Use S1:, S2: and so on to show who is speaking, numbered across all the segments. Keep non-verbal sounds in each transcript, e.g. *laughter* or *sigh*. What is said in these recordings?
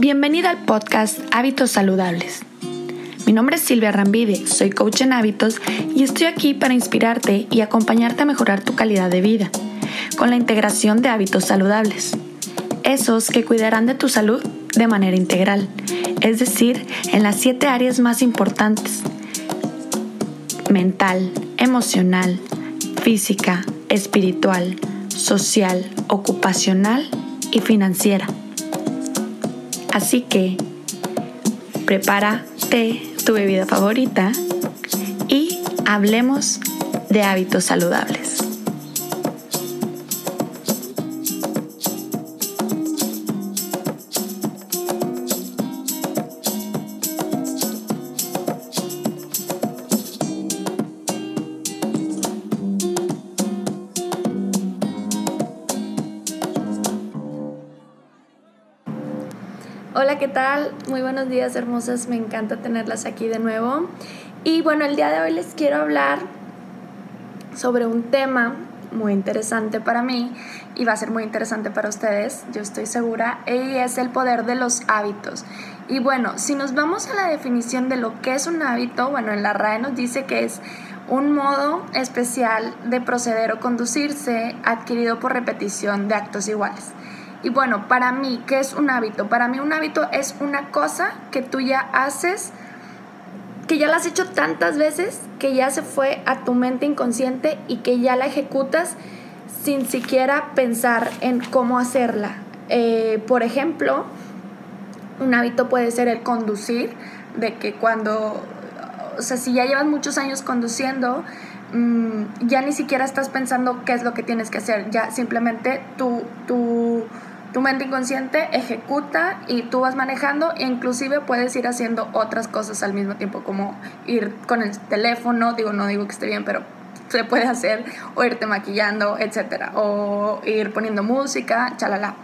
S1: Bienvenida al podcast Hábitos Saludables. Mi nombre es Silvia Rambide, soy coach en hábitos y estoy aquí para inspirarte y acompañarte a mejorar tu calidad de vida con la integración de hábitos saludables. Esos que cuidarán de tu salud de manera integral, es decir, en las siete áreas más importantes. Mental, emocional, física, espiritual, social, ocupacional y financiera. Así que prepárate tu bebida favorita y hablemos de hábitos saludables. ¿Qué tal? Muy buenos días, hermosas. Me encanta tenerlas aquí de nuevo. Y bueno, el día de hoy les quiero hablar sobre un tema muy interesante para mí y va a ser muy interesante para ustedes, yo estoy segura, y es el poder de los hábitos. Y bueno, si nos vamos a la definición de lo que es un hábito, bueno, en la RAE nos dice que es un modo especial de proceder o conducirse adquirido por repetición de actos iguales. Y bueno, para mí, ¿qué es un hábito? Para mí un hábito es una cosa que tú ya haces, que ya la has hecho tantas veces, que ya se fue a tu mente inconsciente y que ya la ejecutas sin siquiera pensar en cómo hacerla. Eh, por ejemplo, un hábito puede ser el conducir, de que cuando, o sea, si ya llevas muchos años conduciendo, mm, ya ni siquiera estás pensando qué es lo que tienes que hacer, ya simplemente tú, tú tu mente inconsciente ejecuta y tú vas manejando e inclusive puedes ir haciendo otras cosas al mismo tiempo, como ir con el teléfono, digo, no digo que esté bien, pero se puede hacer, o irte maquillando, etcétera, o ir poniendo música, chalala.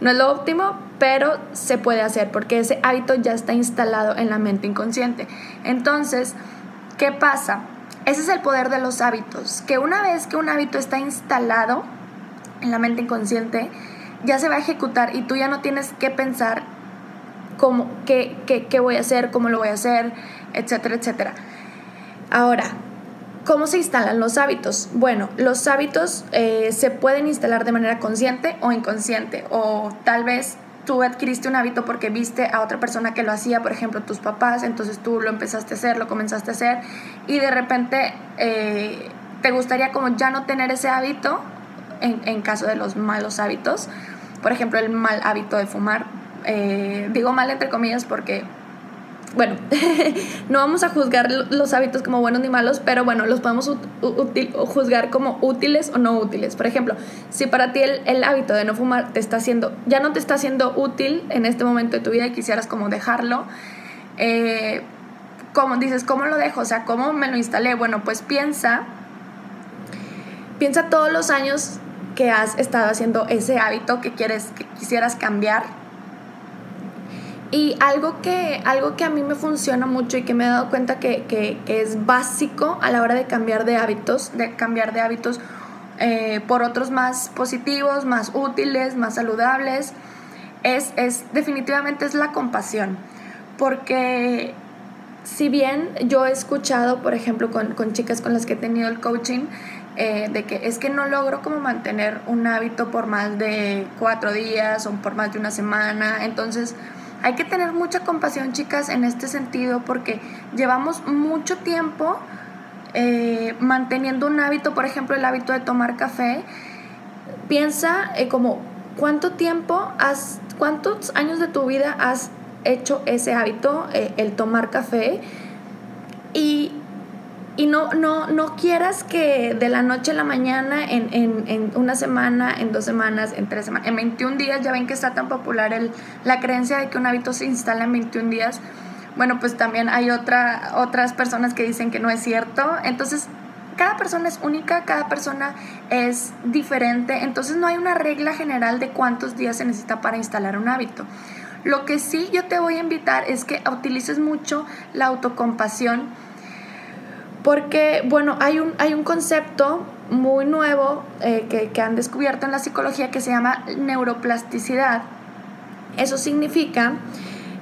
S1: No es lo óptimo, pero se puede hacer porque ese hábito ya está instalado en la mente inconsciente. Entonces, ¿qué pasa? Ese es el poder de los hábitos, que una vez que un hábito está instalado en la mente inconsciente, ya se va a ejecutar y tú ya no tienes que pensar cómo, qué, qué, voy a hacer, cómo lo voy a hacer, etcétera, etcétera. Ahora, ¿cómo se instalan los hábitos? Bueno, los hábitos eh, se pueden instalar de manera consciente o inconsciente, o tal vez tú adquiriste un hábito porque viste a otra persona que lo hacía, por ejemplo, tus papás, entonces tú lo empezaste a hacer, lo comenzaste a hacer, y de repente eh, te gustaría como ya no tener ese hábito en, en caso de los malos hábitos por ejemplo, el mal hábito de fumar. Eh, digo mal entre comillas porque, bueno, *laughs* no vamos a juzgar los hábitos como buenos ni malos, pero bueno, los podemos juzgar como útiles o no útiles. Por ejemplo, si para ti el, hábito de no fumar te está haciendo, ya no te está haciendo útil en este momento de tu vida y quisieras como dejarlo, eh, dices, ¿cómo lo dejo? O sea, ¿cómo me lo instalé? Bueno, pues piensa, piensa todos los años que has estado haciendo ese hábito que quieres quisieras cambiar. Y algo que, algo que a mí me funciona mucho y que me he dado cuenta que, que, es básico a la hora de cambiar de hábitos, de cambiar de hábitos eh, por otros más positivos, más útiles, más saludables, es, es definitivamente es la compasión. Porque si bien yo he escuchado, por ejemplo, con, con chicas con las que he tenido el coaching, eh, de que es que no logro como mantener un hábito por más de cuatro días o por más de una semana. Entonces hay que tener mucha compasión, chicas, en este sentido, porque llevamos mucho tiempo eh, manteniendo un hábito, por ejemplo, el hábito de tomar café. Piensa eh, como cuánto tiempo has, cuántos años de tu vida has hecho ese hábito, el tomar café. Y y no, no, no quieras que de la noche a la mañana, en, en, en, una semana, en dos semanas, en tres semanas, en 21 días, ya ven que está tan popular el, la creencia de que un hábito se instala en 21 días. Bueno, pues también hay otra, otras personas que dicen que no es cierto. Entonces, cada persona es única, cada persona es diferente. Entonces, no hay una regla general de cuántos días se necesita para instalar un hábito. Lo que sí yo te voy a invitar es que utilices mucho la autocompasión porque, bueno, hay un, hay un concepto muy nuevo eh, que, que, han descubierto en la psicología que se llama neuroplasticidad. Eso significa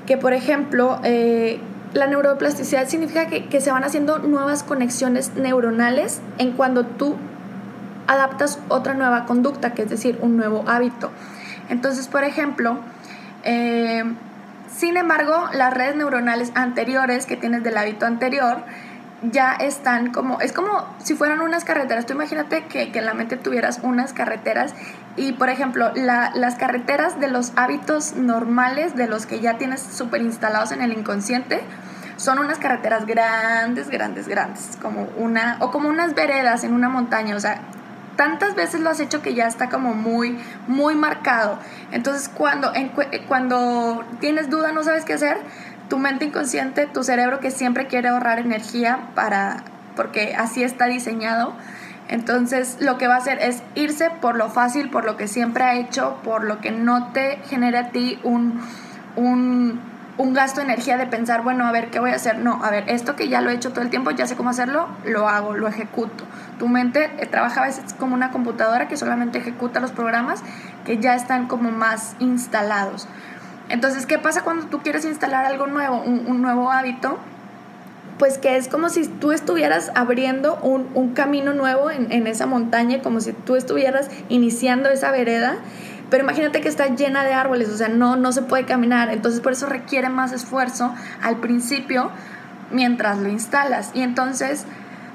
S1: que, por ejemplo, eh, la neuroplasticidad significa que, que, se van haciendo nuevas conexiones neuronales en cuando tú adaptas otra nueva conducta, que es decir, un nuevo hábito. Entonces, por ejemplo, eh, sin embargo, las redes neuronales anteriores que tienes del hábito anterior ya están como, es como si fueran unas carreteras. Tú imagínate que, en la mente tuvieras unas carreteras y, por ejemplo, las carreteras de los hábitos normales, de los que ya tienes súper instalados en el inconsciente, son unas carreteras grandes, grandes, grandes, como una, o como unas veredas en una montaña, o sea, tantas veces lo has hecho que ya está como muy, muy marcado. Entonces, cuando, cuando tienes duda, no sabes qué hacer, tu mente inconsciente, tu cerebro que siempre quiere ahorrar energía para, porque así está diseñado, entonces lo que va a hacer es irse por lo fácil, por lo que siempre ha hecho, por lo que no te genera a ti un, un un gasto de energía de pensar, bueno, a ver, ¿qué voy a hacer? No, a ver, esto que ya lo he hecho todo el tiempo, ya sé cómo hacerlo, lo hago, lo ejecuto. Tu mente eh, trabaja a veces como una computadora que solamente ejecuta los programas que ya están como más instalados. Entonces, ¿qué pasa cuando tú quieres instalar algo nuevo, un, nuevo hábito? Pues que es como si tú estuvieras abriendo un, camino nuevo en, esa montaña, como si tú estuvieras iniciando esa vereda pero imagínate que está llena de árboles, o sea, no, no se puede caminar. Entonces por eso requiere más esfuerzo al principio mientras lo instalas. Y entonces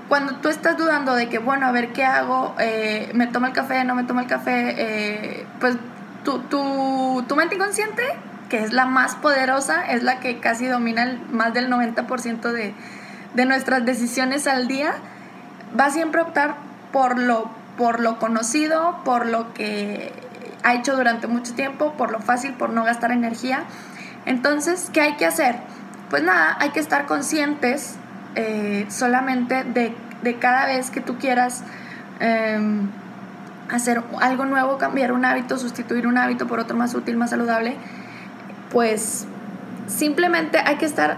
S1: cuando tú estás dudando de que, bueno, a ver qué hago, eh, me tomo el café, no me tomo el café, eh, pues tu, tu, tu, mente inconsciente, que es la más poderosa, es la que casi domina más del 90% de, de nuestras decisiones al día, va siempre a optar por lo, por lo conocido, por lo que ha hecho durante mucho tiempo, por lo fácil, por no gastar energía. Entonces, ¿qué hay que hacer? Pues nada, hay que estar conscientes eh, solamente de, cada vez que tú quieras em, hacer algo nuevo, cambiar un hábito, sustituir un hábito por otro más útil, más saludable, pues simplemente hay que estar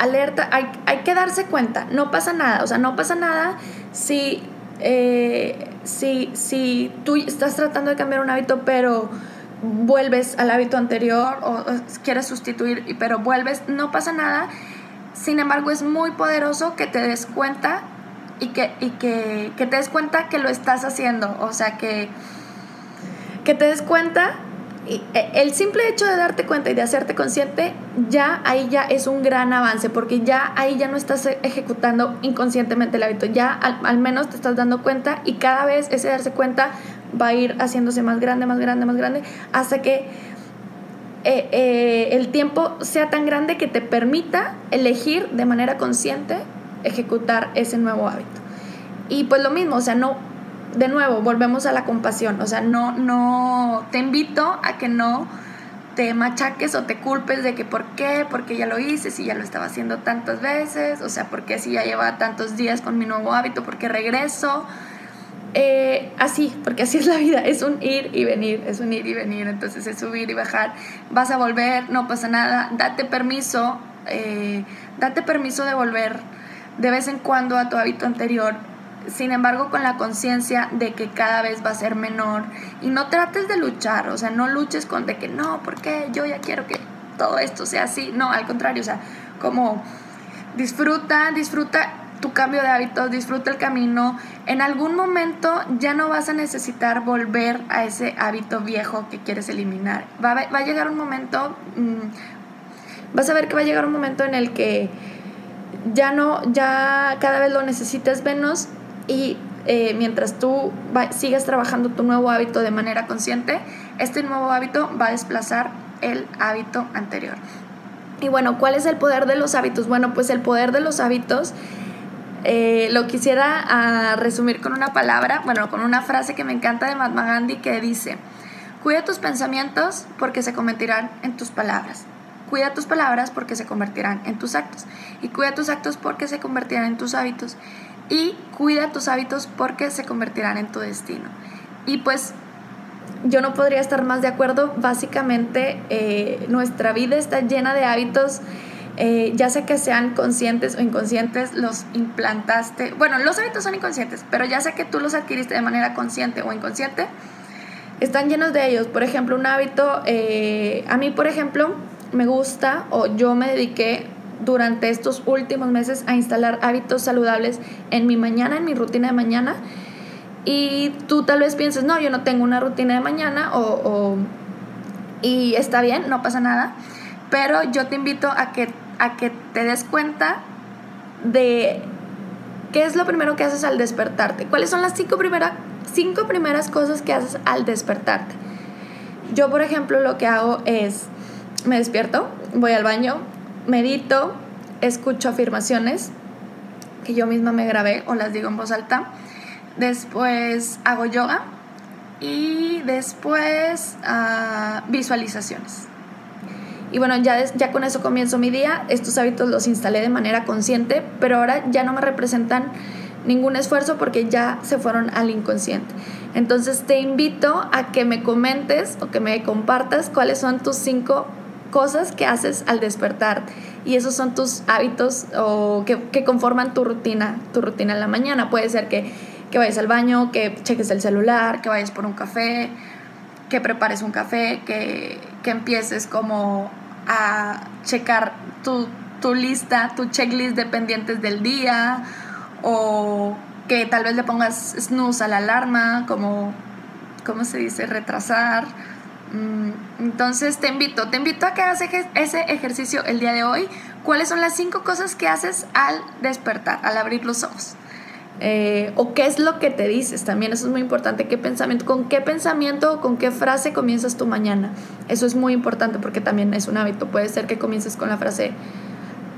S1: alerta, hay, hay que darse cuenta, no pasa nada, o sea, no pasa nada si eh, si, si tú estás tratando de cambiar un hábito, pero vuelves al hábito anterior o, quieres sustituir, pero vuelves, no pasa nada. Sin embargo, es muy poderoso que te des cuenta y que, y que, que te des cuenta que lo estás haciendo. O sea, que, que te des cuenta e, el simple hecho de darte cuenta y de hacerte consciente, ya ahí ya es un gran avance, porque ya ahí ya no estás ejecutando inconscientemente el hábito, ya al, menos te estás dando cuenta y cada vez ese darse cuenta va a ir haciéndose más grande, más grande, más grande, hasta que eh, eh, el tiempo sea tan grande que te permita elegir de manera consciente ejecutar ese nuevo hábito. Y pues lo mismo, o sea, no, de nuevo, volvemos a la compasión. O sea, no, no, te invito a que no te machaques o te culpes de que por qué, porque ya lo hice, si ya lo estaba haciendo tantas veces, o sea, porque si ya lleva tantos días con mi nuevo hábito, porque regreso. Eh, así, porque así es la vida, es un ir y venir, es un ir y venir, entonces es subir y bajar, vas a volver, no pasa nada, date permiso, eh, date permiso de volver de vez en cuando a tu hábito anterior, sin embargo con la conciencia de que cada vez va a ser menor y no trates de luchar, o sea, no luches con de que no, porque yo ya quiero que todo esto sea así, no, al contrario, o sea, como disfruta, disfruta tu cambio de hábitos, disfruta el camino, en algún momento ya no vas a necesitar volver a ese hábito viejo que quieres eliminar, va a, va a llegar un momento, mm, vas a ver que va a llegar un momento en el que ya no, ya cada vez lo necesitas menos y eh, mientras tú sigas trabajando tu nuevo hábito de manera consciente, este nuevo hábito va a desplazar el hábito anterior. Y bueno, ¿cuál es el poder de los hábitos? Bueno, pues el poder de los hábitos eh, lo quisiera ah, resumir con una palabra, bueno, con una frase que me encanta de Mahatma Gandhi que dice, cuida tus pensamientos porque se convertirán en tus palabras. Cuida tus palabras porque se convertirán en tus actos. Y cuida tus actos porque se convertirán en tus hábitos y cuida tus hábitos porque se convertirán en tu destino. Y pues yo no podría estar más de acuerdo, básicamente eh, nuestra vida está llena de hábitos. Eh, ya sea que sean conscientes o inconscientes, los implantaste. Bueno, los hábitos son inconscientes, pero ya sea que tú los adquiriste de manera consciente o inconsciente, están llenos de ellos. Por ejemplo, un hábito, eh, a mí, por ejemplo, me gusta o yo me dediqué durante estos últimos meses a instalar hábitos saludables en mi mañana, en mi rutina de mañana. Y tú tal vez pienses, no, yo no tengo una rutina de mañana o, y está bien, no pasa nada. Pero yo te invito a que, a que te des cuenta de qué es lo primero que haces al despertarte. ¿Cuáles son las cinco, cinco primeras cosas que haces al despertarte? Yo, por ejemplo, lo que hago es, me despierto, voy al baño, medito, escucho afirmaciones que yo misma me grabé o las digo en voz alta. Después hago yoga y después ah, visualizaciones. Y bueno, ya, ya con eso comienzo mi día. Estos hábitos los instalé de manera consciente, pero ahora ya no me representan ningún esfuerzo porque ya se fueron al inconsciente. Entonces te invito a que me comentes o que me compartas cuáles son tus cinco cosas que haces al despertar y esos son tus hábitos o que, conforman tu rutina, tu rutina en la mañana. Puede ser que, vayas al baño, que cheques el celular, que vayas por un café, que prepares un café, que, empieces como a checar tu, tu lista, tu checklist de pendientes del día o que tal vez le pongas snooze a la alarma, como, ¿cómo se dice? Retrasar entonces te invito, te invito a que hagas ese ejercicio el día de hoy. ¿Cuáles son las cinco cosas que haces al despertar, al abrir los ojos? Eh, o qué es lo que te dices también, eso es muy importante. ¿Qué pensamiento, ¿Con qué pensamiento o con qué frase comienzas tu mañana? Eso es muy importante porque también es un hábito. Puede ser que comiences con la frase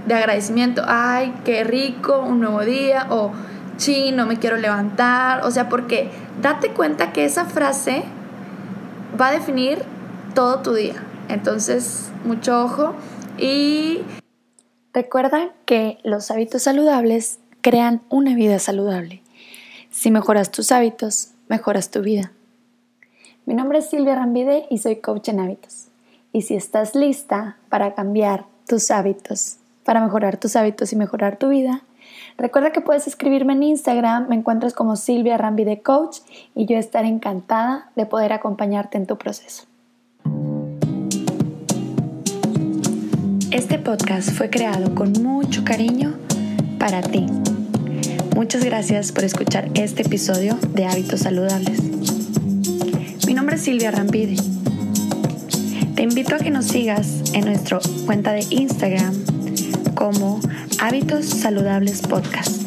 S1: de agradecimiento, ay, qué rico, un nuevo día, o sí, no me quiero levantar. O sea, porque date cuenta que esa frase va a definir todo tu día. Entonces, mucho ojo y
S2: recuerda que los hábitos saludables crean una vida saludable. Si mejoras tus hábitos, mejoras tu vida. Mi nombre es Silvia Rambide y soy coach en hábitos. Y si estás lista para cambiar tus hábitos, para mejorar tus hábitos y mejorar tu vida, Recuerda que puedes escribirme en Instagram, me encuentras como Silvia Rambide Coach y yo estaré encantada de poder acompañarte en tu proceso. Este podcast fue creado con mucho cariño para ti. Muchas gracias por escuchar este episodio de Hábitos Saludables. Mi nombre es Silvia Rambide. Te invito a que nos sigas en nuestra cuenta de Instagram como Hábitos Saludables Podcast.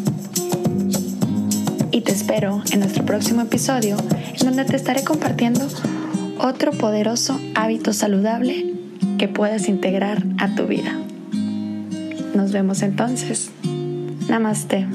S2: Y te espero en nuestro próximo episodio en donde te estaré compartiendo otro poderoso hábito saludable que puedas integrar a tu vida. Nos vemos entonces. Namaste.